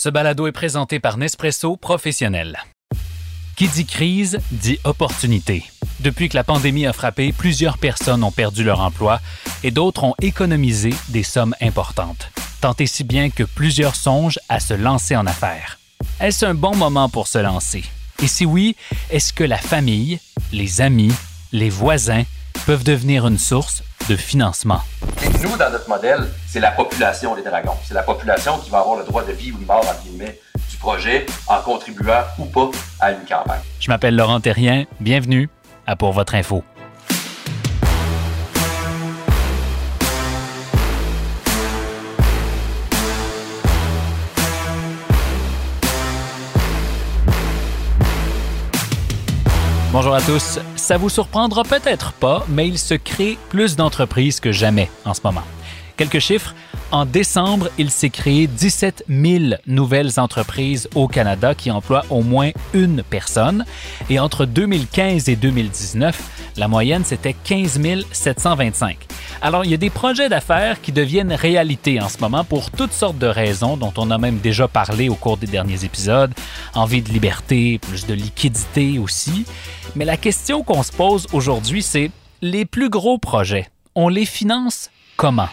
Ce balado est présenté par Nespresso Professionnel. Qui dit crise dit opportunité. Depuis que la pandémie a frappé, plusieurs personnes ont perdu leur emploi et d'autres ont économisé des sommes importantes. Tant et si bien que plusieurs songent à se lancer en affaires. Est-ce un bon moment pour se lancer? Et si oui, est-ce que la famille, les amis, les voisins peuvent devenir une source de financement? nous, dans notre modèle, c'est la population des dragons. C'est la population qui va avoir le droit de vivre ou de mort, entre guillemets, du projet en contribuant ou pas à une campagne. Je m'appelle Laurent Terrien. Bienvenue à Pour votre info. Bonjour à tous. Ça vous surprendra peut-être pas, mais il se crée plus d'entreprises que jamais en ce moment. Quelques chiffres. En décembre, il s'est créé 17 000 nouvelles entreprises au Canada qui emploient au moins une personne. Et entre 2015 et 2019, la moyenne, c'était 15 725. Alors, il y a des projets d'affaires qui deviennent réalité en ce moment pour toutes sortes de raisons dont on a même déjà parlé au cours des derniers épisodes. Envie de liberté, plus de liquidité aussi. Mais la question qu'on se pose aujourd'hui, c'est les plus gros projets, on les finance comment?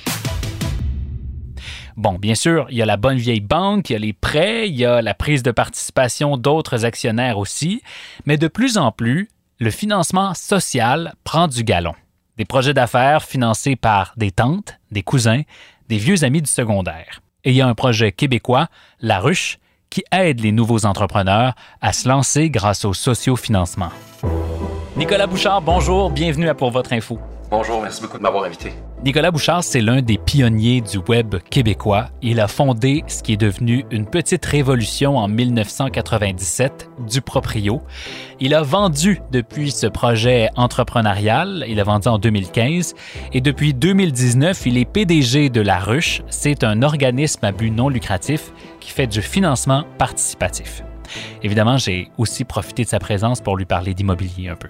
Bon, bien sûr, il y a la bonne vieille banque, il y a les prêts, il y a la prise de participation d'autres actionnaires aussi, mais de plus en plus, le financement social prend du galon. Des projets d'affaires financés par des tantes, des cousins, des vieux amis du secondaire. Et il y a un projet québécois, La Ruche, qui aide les nouveaux entrepreneurs à se lancer grâce au sociofinancement. Nicolas Bouchard, bonjour, bienvenue à Pour votre info. Bonjour, merci beaucoup de m'avoir invité. Nicolas Bouchard, c'est l'un des pionniers du web québécois. Il a fondé ce qui est devenu une petite révolution en 1997 du proprio. Il a vendu depuis ce projet entrepreneurial, il a vendu en 2015 et depuis 2019, il est PDG de La Ruche. C'est un organisme à but non lucratif qui fait du financement participatif. Évidemment, j'ai aussi profité de sa présence pour lui parler d'immobilier un peu.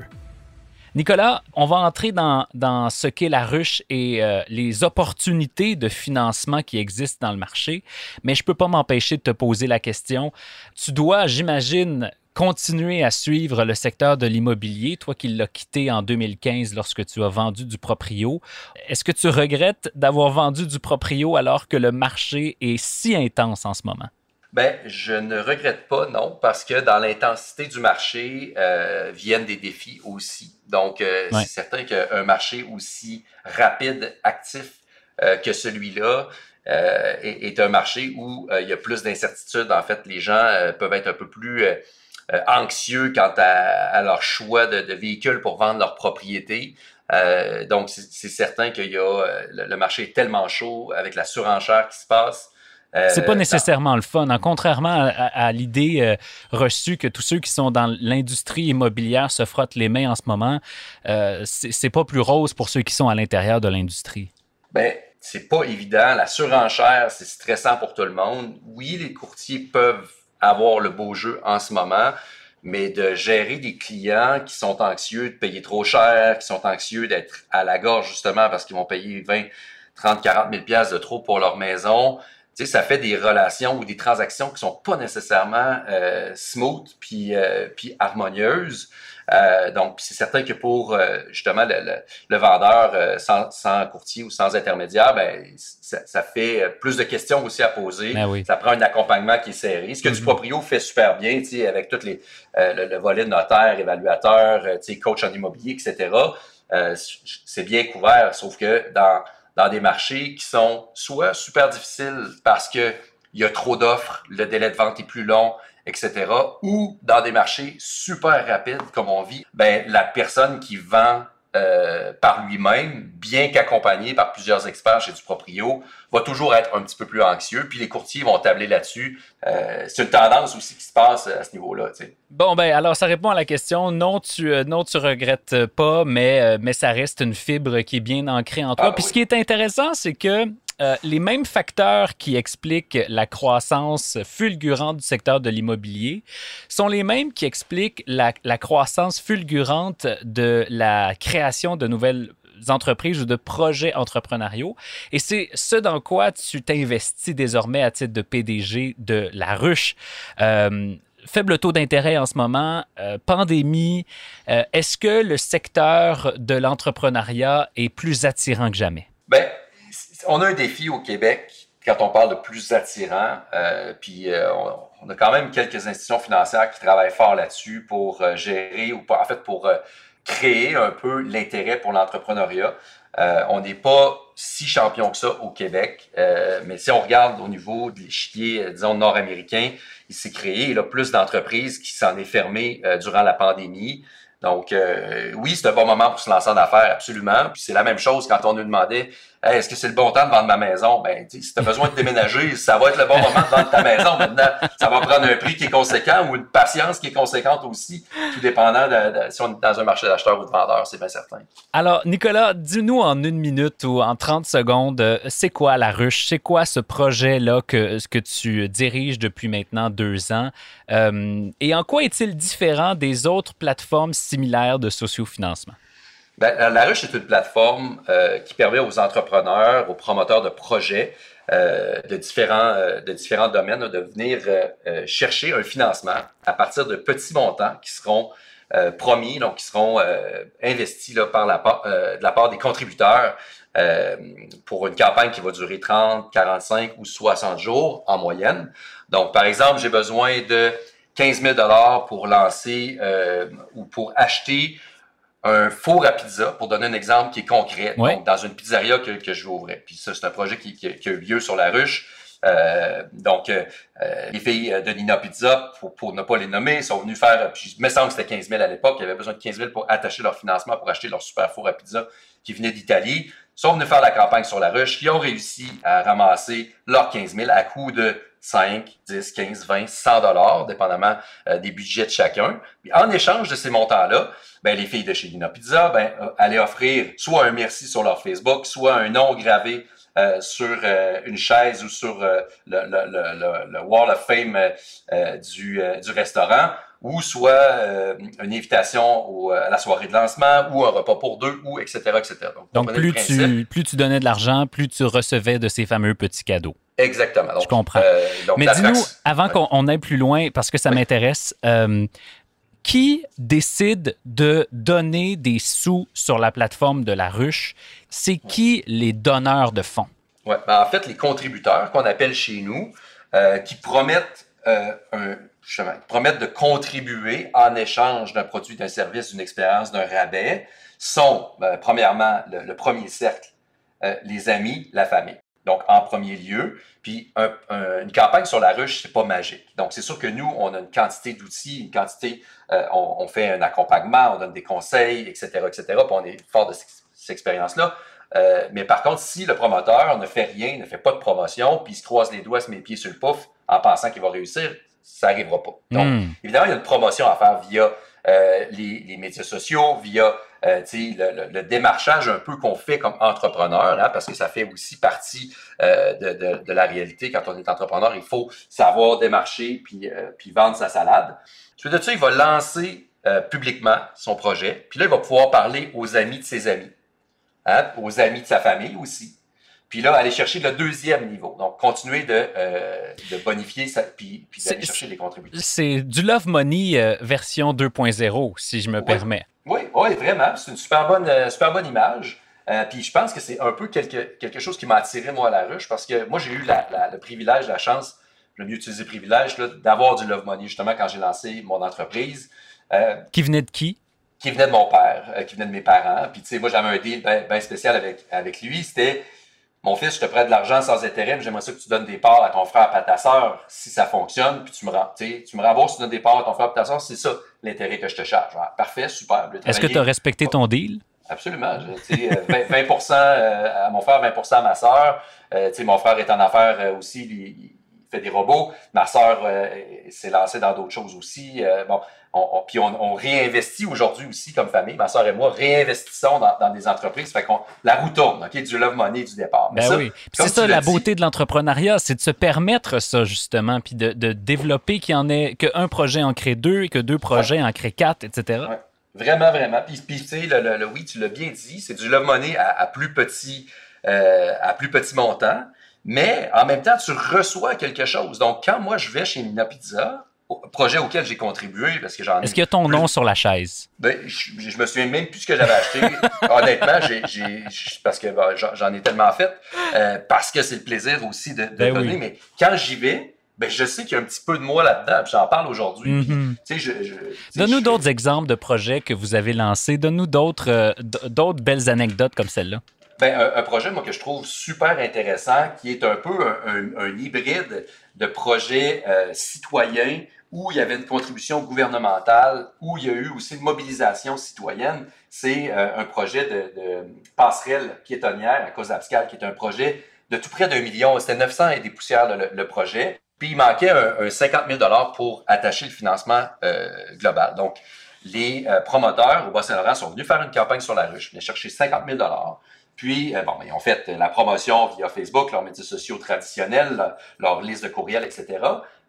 Nicolas, on va entrer dans, ce qu'est la ruche et euh, les opportunités de financement qui existent dans le marché, mais je ne peux pas m'empêcher de te poser la question. Tu dois, j'imagine, continuer à suivre le secteur de l'immobilier, toi qui l'as quitté en 2015 lorsque tu as vendu du proprio. Est-ce que tu regrettes d'avoir vendu du proprio alors que le marché est si intense en ce moment? Ben, je ne regrette pas, non, parce que dans l'intensité du marché euh, viennent des défis aussi. Donc, euh, c'est certain qu'un marché aussi rapide, actif euh, que celui-là est, un marché où il y a plus d'incertitudes. En fait, les gens peuvent être un peu plus anxieux quant à, leur choix de, de véhicules pour vendre leur propriété. donc, c'est certain qu'il y a le marché est tellement chaud avec la surenchère qui se passe. Euh, c'est pas nécessairement le fun. Hein. Contrairement à, l'idée euh, reçue que tous ceux qui sont dans l'industrie immobilière se frottent les mains en ce moment, euh, c'est pas plus rose pour ceux qui sont à l'intérieur de l'industrie. Ben, c'est pas évident. La surenchère, c'est stressant pour tout le monde. Oui, les courtiers peuvent avoir le beau jeu en ce moment, mais de gérer des clients qui sont anxieux de payer trop cher, qui sont anxieux d'être à la gorge justement parce qu'ils vont payer 20, 30, 40 000 pièces de trop pour leur maison, sais, ça fait des relations ou des transactions qui sont pas nécessairement euh, smooth puis, euh, puis harmonieuses. Euh, donc, c'est certain que pour euh, justement le, le, vendeur euh, sans, sans, courtier ou sans intermédiaire, ben, ça, ça, fait plus de questions aussi à poser. Ben ça prend un accompagnement qui est serré. Ce que du mm-hmm. proprio fait super bien, avec tous les le, le, volet notaire, évaluateur, coach en immobilier, etc. c'est bien couvert, sauf que dans dans des marchés qui sont soit super difficiles parce que il y a trop d'offres, le délai de vente est plus long, etc. Ou dans des marchés super rapides comme on vit, ben la personne qui vend euh, par lui-même, bien qu'accompagné par plusieurs experts chez du proprio, va toujours être un petit peu plus anxieux. Puis les courtiers vont tabler là-dessus. Euh, c'est une tendance aussi qui se passe à ce niveau-là. Bon, ben alors ça répond à la question. Non, tu euh, non, tu regrettes pas, mais, mais ça reste une fibre qui est bien ancrée en toi. Ah, Puis ce qui est intéressant, c'est que euh, les mêmes facteurs qui expliquent la croissance fulgurante du secteur de l'immobilier sont les mêmes qui expliquent la, croissance fulgurante de la création de nouvelles entreprises ou de projets entrepreneuriaux. Et c'est ce dans quoi tu t'investis désormais à titre de PDG de La Ruche. Euh, faible taux d'intérêt en ce moment, euh, pandémie. Est-ce que le secteur de l'entrepreneuriat est plus attirant que jamais? On a un défi au Québec quand on parle de plus attirant. Euh, puis euh, on, a quand même quelques institutions financières qui travaillent fort là-dessus pour euh, gérer ou en fait pour créer un peu l'intérêt pour l'entrepreneuriat. on n'est pas si champion que ça au Québec, mais si on regarde au niveau des l'échiquier, disons, nord-américain, il s'est créé là, plus d'entreprises qui s'en est fermé durant la pandémie. Donc, oui, c'est un bon moment pour se lancer en affaires, absolument. Puis c'est la même chose quand on nous demandait est-ce que c'est le bon temps de vendre ma maison? Ben, si tu as besoin de déménager, ça va être le bon moment de vendre ta maison. Maintenant, ça va prendre un prix qui est conséquent ou une patience qui est conséquente aussi, tout dépendant de, si on est dans un marché d'acheteur ou de vendeur, c'est bien certain. Alors, Nicolas, dis-nous en une minute ou en 30 secondes, euh, c'est quoi la ruche? C'est quoi ce projet-là que, que tu diriges depuis maintenant deux ans? Euh, et en quoi est-il différent des autres plateformes similaires de sociofinancement? Ben, la Ruche est une plateforme euh, qui permet aux entrepreneurs, aux promoteurs de projets euh, de, différents, euh, de différents domaines de venir chercher un financement à partir de petits montants qui seront promis, donc qui seront investis là, par la part, de la part des contributeurs pour une campagne qui va durer 30, 45 ou 60 jours en moyenne. Donc, par exemple, j'ai besoin de 15 000 pour lancer ou pour acheter un four à pizza, pour donner un exemple qui est concret, donc dans une pizzeria que, que je vais ouvrir. Puis ça, c'est un projet qui, qui, a eu lieu sur la ruche. Euh, donc, euh, euh, les filles de Nina Pizza, pour, pour, ne pas les nommer, sont venues faire, puis je me semble que c'était 15 000 à l'époque, ils avaient besoin de 15 000 pour attacher leur financement, pour acheter leur super four à pizza qui venait d'Italie. Ils sont venus faire la campagne sur la ruche, qui ont réussi à ramasser leurs 15 000 à coût de 5, 10, 15, 20, 100 dollars, dépendamment des budgets de chacun. En échange de ces montants-là, ben, les filles de chez Lina Pizza ben, euh, allaient offrir soit un merci sur leur Facebook, soit un nom gravé euh, sur euh, une chaise ou sur le, le, le, Wall of Fame du, du, restaurant, ou soit une invitation au, à la soirée de lancement, ou un repas pour deux, ou etc. etc. Donc, plus, tu, plus tu donnais de l'argent, plus tu recevais de ces fameux petits cadeaux. Exactement. Je comprends. Mais dis-nous, avant qu'on aille plus loin, parce que ça m'intéresse, qui décide de donner des sous sur la plateforme de la ruche? C'est qui les donneurs de fonds? Ouais, ben, en fait, les contributeurs qu'on appelle chez nous, euh, qui promettent, euh, un, promettent de contribuer en échange d'un produit, d'un service, d'une expérience, d'un rabais, sont, ben, premièrement, le, premier cercle, euh, les amis, la famille donc en premier lieu. Puis une campagne sur la ruche, c'est pas magique. Donc c'est sûr que nous, on a une quantité d'outils, une quantité, euh, on, fait un accompagnement, on donne des conseils, etc., etc. Puis on est fort de cette, expérience-là. Euh, mais par contre, si le promoteur ne fait rien, ne fait pas de promotion, puis il se croise les doigts, se met les pieds sur le pouf en pensant qu'il va réussir, ça n'arrivera pas. Donc, hmm. évidemment, il y a une promotion à faire via euh, les, médias sociaux, via euh, le, le, démarchage un peu qu'on fait comme entrepreneur, hein, parce que ça fait aussi partie euh, de, de, la réalité. Quand on est entrepreneur, il faut savoir démarcher puis, puis vendre sa salade. Suite de ça, il va lancer publiquement son projet. Puis là, il va pouvoir parler aux amis de ses amis, hein, aux amis de sa famille aussi. Puis là, aller chercher le deuxième niveau. Donc, continuer de, euh, de bonifier ça, puis, puis d'aller chercher les contributions. C'est du Love Money euh, version 2.0, si je me permets. Oui, oui, vraiment. C'est une super bonne, euh, super bonne image. puis je pense que c'est un peu quelque, quelque chose qui m'a attiré, moi, à la ruche, parce que moi, j'ai eu la, le privilège, la chance, le mieux utilisé privilège, d'avoir du Love Money, justement, quand j'ai lancé mon entreprise. qui venait de qui? Qui venait de mon père, qui venait de mes parents. Puis, tu sais, moi, j'avais un deal bien spécial avec, avec lui. C'était mon fils, je te prête de l'argent sans intérêt, mais j'aimerais ça que tu donnes des parts à ton frère et à ta soeur si ça fonctionne, puis tu me, tu me rembourses, tu donnes des parts à ton frère et à ta soeur, c'est ça l'intérêt que je te charge. parfait, super. Est-ce que tu as respecté ton deal? Absolument. 20%, à mon frère, 20% à ma soeur. mon frère est en affaires aussi, fait des robots. Ma soeur s'est lancée dans d'autres choses aussi. bon, on, puis on, réinvestit aujourd'hui aussi comme famille. Ma soeur et moi réinvestissons dans, des entreprises. Fait qu'on la roue tourne, OK? Du love money du départ. Ben oui. C'est ça la beauté de l'entrepreneuriat, c'est de se permettre ça justement, puis de, développer qu'il y en ait qu'un projet en crée deux et que deux projets en créent quatre, etc. Vraiment, vraiment. Puis, tu sais, le, oui, tu l'as bien dit, c'est du love money à, plus petit, euh, à plus petit montant. Mais en même temps, tu reçois quelque chose. Donc, quand moi, je vais chez Mina Pizza, projet auquel j'ai contribué parce que j'en Est-ce qu'il y a ton nom sur la chaise? Ben, je, me souviens même plus ce que j'avais acheté. Honnêtement, j'ai, parce que j'en ai tellement fait, euh, parce que c'est le plaisir aussi de, ben donner. Mais quand j'y vais, ben, je sais qu'il y a un petit peu de moi là-dedans. J'en parle aujourd'hui. Donne-nous d'autres exemples de projets que vous avez lancés. Donne-nous d'autres, euh, d'autres belles anecdotes comme celle-là. Ben, un, projet, moi, que je trouve super intéressant, qui est un peu un, hybride de projet euh, où il y avait une contribution gouvernementale, où il y a eu aussi une mobilisation citoyenne. C'est euh, un projet de, passerelle piétonnière à cause d'Abscal, qui est un projet de tout près d'un million. C'était 900 et des poussières, le, projet. Puis il manquait un, 50 000 pour attacher le financement euh, global. Donc, les promoteurs au Bas-Saint-Laurent sont venus faire une campagne sur la ruche, venus chercher 50 000 puis, euh, bon, ils ont fait la promotion via Facebook, leurs médias sociaux traditionnels, leur liste de courriels, etc.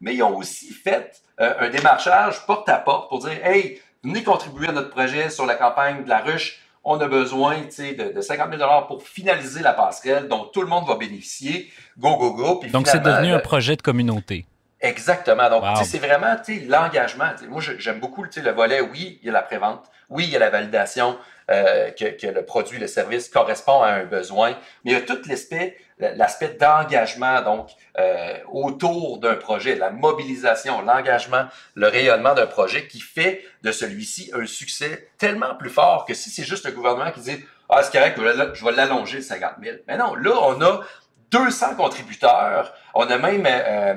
Mais ils ont aussi fait euh, un démarchage porte à porte pour dire, hey, venez contribuer à notre projet sur la campagne de la ruche. On a besoin de, de 50 000 pour finaliser la passerelle dont tout le monde va bénéficier. Go, go, go. Donc, c'est devenu un projet de communauté. Exactement. Donc, c'est vraiment l'engagement. Moi, j'aime beaucoup le volet, oui, il y a la prévente, oui, il y a la validation, euh, que, le produit, le service correspond à un besoin, mais il y a tout l'aspect l'aspect d'engagement donc euh, autour d'un projet, la mobilisation, l'engagement, le rayonnement d'un projet qui fait de celui-ci un succès tellement plus fort que si c'est juste le gouvernement qui dit ah c'est correct, je vais l'allonger de 50 000. Mais non, là on a 200 contributeurs, on a même euh,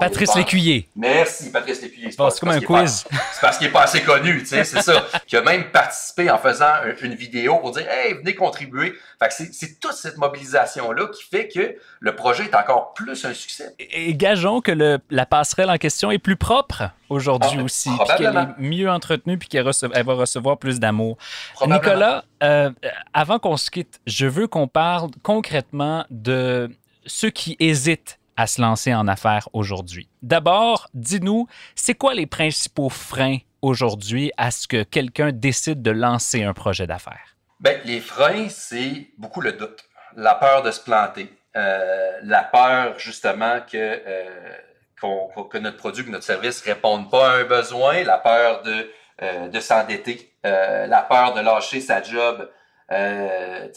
Patrice Lécuyer. Merci, Patrice Lécuyer. C'est comme un quiz. C'est parce qu'il n'est pas assez connu, tu sais, c'est ça. Qui a même participé en faisant une vidéo pour dire Hey, venez contribuer. Fait que c'est toute cette mobilisation-là qui fait que le projet est encore plus un succès. Et, gageons que le, la passerelle en question est plus propre aujourd'hui ah, aussi, puis qu'elle est mieux entretenue, puis qu'elle va recevoir plus d'amour. Nicolas, euh, avant qu'on se quitte, je veux qu'on parle concrètement de ceux qui hésitent à se lancer en affaires aujourd'hui. D'abord, dis-nous, c'est quoi les principaux freins aujourd'hui à ce que quelqu'un décide de lancer un projet d'affaires? Bien, les freins, c'est beaucoup le doute, la peur de se planter, euh, la peur justement que, euh, que notre produit, que notre service ne répondent pas à un besoin, la peur de, euh, de s'endetter, la peur de lâcher sa job euh,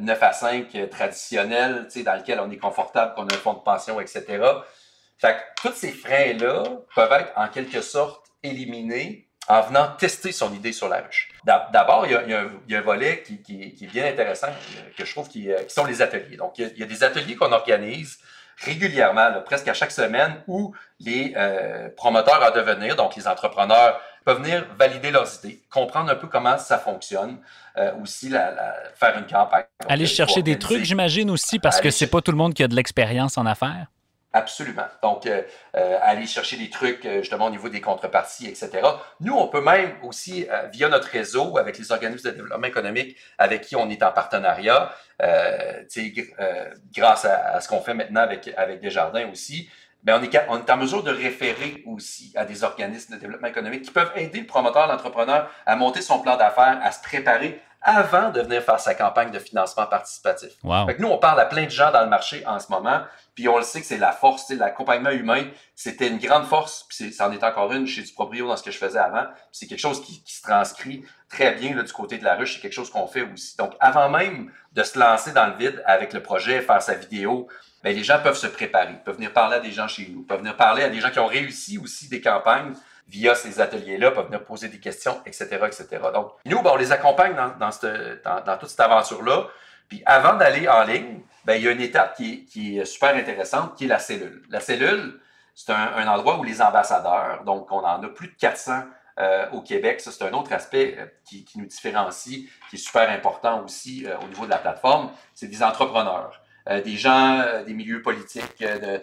9 à 5 traditionnel, dans lequel on est confortable, qu'on a un fonds de pension, etc. Fait que tous ces freins-là peuvent être en quelque sorte éliminés en venant tester son idée sur la ruche. D'abord, il, y a un volet qui, est bien intéressant, que je trouve, qui, sont les ateliers. Donc, il y a, des ateliers qu'on organise régulièrement, presque à chaque semaine, où les euh, promoteurs à devenir, donc les entrepreneurs, peuvent venir valider leurs idées, comprendre un peu comment ça fonctionne, euh, aussi la, faire une campagne. aller chercher des trucs, j'imagine aussi, parce que c'est pas tout le monde qui a de l'expérience en affaires. Absolument. Donc, euh, euh, aller chercher des trucs justement au niveau des contreparties, etc. Nous, on peut même aussi, via notre réseau, avec les organismes de développement économique avec qui on est en partenariat, grâce à, à, ce qu'on fait maintenant avec, avec Desjardins aussi, ben, on, est, on est en mesure de référer aussi à des organismes de développement économique qui peuvent aider le promoteur, l'entrepreneur à monter son plan d'affaires, à se préparer avant de venir faire sa campagne de financement participatif. nous, on parle à plein de gens dans le marché en ce moment, puis on le sait que c'est la force, l'accompagnement humain, c'était une grande force, puis ça en est encore une chez du proprio dans ce que je faisais avant. C'est quelque chose qui, se transcrit très bien là, du côté de la ruche, c'est quelque chose qu'on fait aussi. Donc, avant même de se lancer dans le vide avec le projet, faire sa vidéo, ben, les gens peuvent se préparer, peuvent venir parler à des gens chez nous, peuvent venir parler à des gens qui ont réussi aussi des campagnes via ces ateliers-là, peuvent venir poser des questions, etc., etc. Donc, nous, ben, on les accompagne dans, dans, toute cette aventure-là. Puis avant d'aller en ligne, ben, il y a une étape qui est, super intéressante, qui est la cellule. La cellule, c'est un, endroit où les ambassadeurs, donc on en a plus de 400 au Québec. Ça, c'est un autre aspect qui, qui, nous différencie, qui est super important aussi au niveau de la plateforme. C'est des entrepreneurs. Des gens des milieux politiques, de,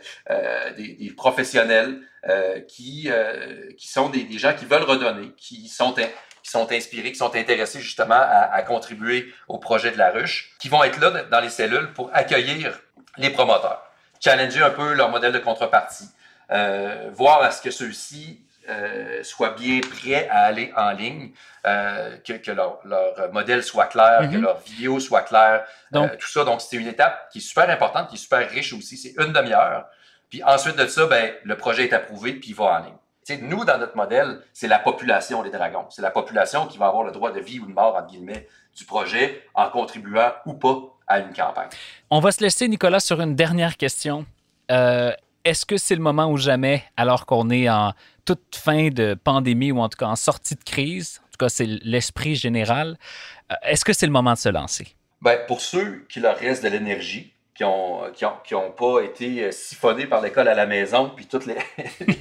des, des, professionnels qui, qui sont des, des, gens qui veulent redonner, qui sont qui sont inspirés, qui sont intéressés justement à, contribuer au projet de la ruche, qui vont être là dans les cellules pour accueillir les promoteurs, challenger un peu leur modèle de contrepartie, euh, voir à ce que ceux-ci euh, soient bien prêts à aller en ligne, euh, que, leur, modèle soit clair, que mm-hmm. leur vidéo soit claire, donc, tout ça. Donc, c'est une étape qui est super importante, qui est super riche aussi. C'est une demi-heure. Puis ensuite de ça, ben, le projet est approuvé, puis il va en ligne nous, dans notre modèle, c'est la population des dragons. C'est la population qui va avoir le droit de vie ou de mort, entre guillemets, du projet en contribuant ou pas à une campagne. On va se laisser, Nicolas, sur une dernière question. Euh, est-ce que c'est le moment ou jamais, alors qu'on est en toute fin de pandémie ou en tout cas en sortie de crise, en tout cas c'est l'esprit général, euh, est-ce que c'est le moment de se lancer? Bien, pour ceux qui leur reste de l'énergie, qui n'ont qui ont, qui ont pas été euh, siphonnés par l'école à la maison, puis tous les,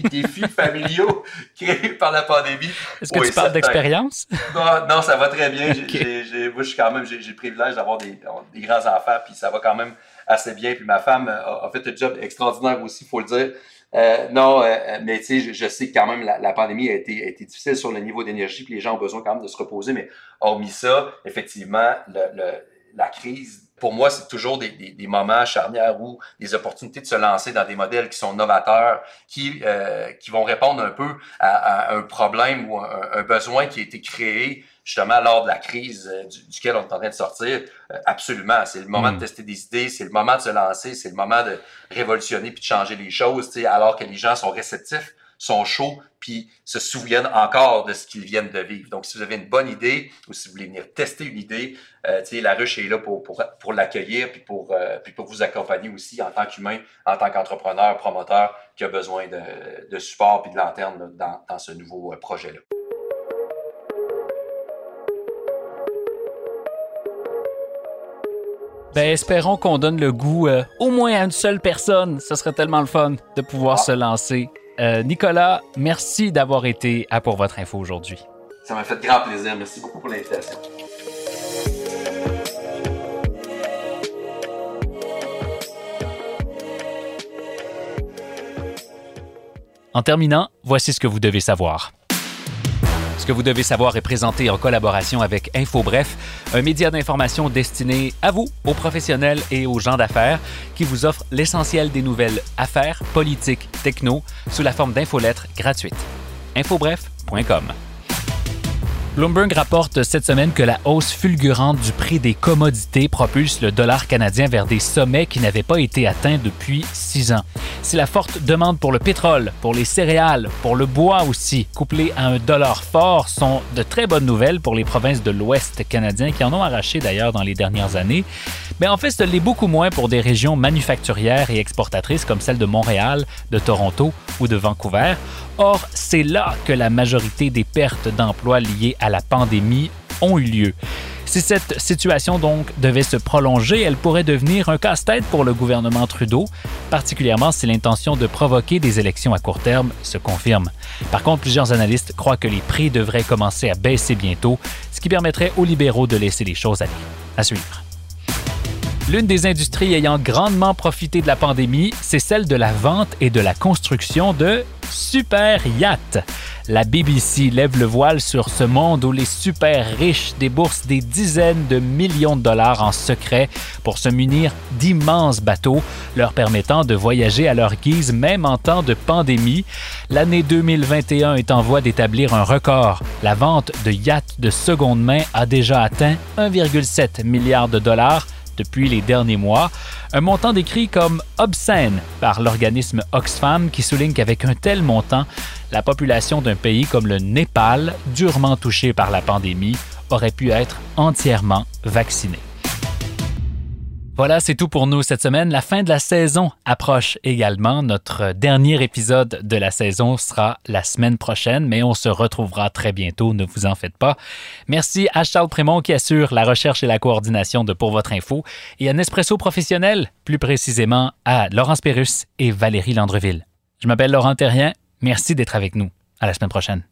défis familiaux créés par la pandémie. Est-ce que tu parles d'expérience? Non, non, ça va très bien. J'ai, moi, je suis quand même, j'ai, le privilège d'avoir des, des grands-enfants, puis ça va quand même assez bien. Puis ma femme a, fait un job extraordinaire aussi, il faut le dire. Euh, non, euh, mais tu sais, je, sais que quand même la, la pandémie a été, a été, difficile sur le niveau d'énergie, puis les gens ont besoin quand même de se reposer. Mais hormis ça, effectivement, le, le, la crise pour moi, c'est toujours des, des, des, moments charnières où des opportunités de se lancer dans des modèles qui sont novateurs, qui, euh, qui vont répondre un peu à, un problème ou un, besoin qui a été créé justement lors de la crise euh, duquel on est en train de sortir. Euh, absolument, c'est le moment de mm. tester des idées, c'est le moment de se lancer, c'est le moment de révolutionner puis de changer les choses, alors que les gens sont réceptifs sont chauds, puis se souviennent encore de ce qu'ils viennent de vivre. Donc, si vous avez une bonne idée ou si vous voulez venir tester une idée, euh, la ruche est là pour, pour, pour l'accueillir, puis pour, euh, puis pour vous accompagner aussi en tant qu'humain, en tant qu'entrepreneur, promoteur qui a besoin de, de support puis de lanterne dans, dans ce nouveau euh, projet-là. Ben, espérons qu'on donne le goût euh, au moins à une seule personne. Ce serait tellement le fun de pouvoir ah. se lancer euh, Nicolas, merci d'avoir été à Pour Votre Info aujourd'hui. Ça m'a fait grand plaisir. Merci beaucoup pour l'invitation. En terminant, voici ce que vous devez savoir. Ce que vous devez savoir est présenté en collaboration avec InfoBref, un média d'information destiné à vous, aux professionnels et aux gens d'affaires, qui vous offre l'essentiel des nouvelles affaires, politiques, techno, sous la forme d'infolettres gratuites. InfoBref.com. Bloomberg rapporte cette semaine que la hausse fulgurante du prix des commodités propulse le dollar canadien vers des sommets qui n'avaient pas été atteints depuis six ans. Si la forte demande pour le pétrole, pour les céréales, pour le bois aussi, couplée à un dollar fort, sont de très bonnes nouvelles pour les provinces de l'Ouest canadien qui en ont arraché d'ailleurs dans les dernières années, mais en fait, ce l'est beaucoup moins pour des régions manufacturières et exportatrices comme celles de Montréal, de Toronto ou de Vancouver. Or, c'est là que la majorité des pertes d'emplois liées à la pandémie ont eu lieu. Si cette situation donc devait se prolonger, elle pourrait devenir un casse-tête pour le gouvernement Trudeau, particulièrement si l'intention de provoquer des élections à court terme se confirme. Par contre, plusieurs analystes croient que les prix devraient commencer à baisser bientôt, ce qui permettrait aux libéraux de laisser les choses aller. À suivre. L'une des industries ayant grandement profité de la pandémie, c'est celle de la vente et de la construction de super yachts. La BBC lève le voile sur ce monde où les super riches déboursent des dizaines de millions de dollars en secret pour se munir d'immenses bateaux, leur permettant de voyager à leur guise même en temps de pandémie. L'année 2021 est en voie d'établir un record. La vente de yachts de seconde main a déjà atteint 1,7 milliard de dollars depuis les derniers mois, un montant décrit comme obscène par l'organisme Oxfam qui souligne qu'avec un tel montant, la population d'un pays comme le Népal, durement touché par la pandémie, aurait pu être entièrement vaccinée. Voilà, c'est tout pour nous cette semaine. La fin de la saison approche également. Notre dernier épisode de la saison sera la semaine prochaine, mais on se retrouvera très bientôt, ne vous en faites pas. Merci à Charles Prémont qui assure la recherche et la coordination de Pour votre info et à Nespresso Professionnel, plus précisément à Laurence Pérus et Valérie Landreville. Je m'appelle Laurent Terrien. Merci d'être avec nous. À la semaine prochaine.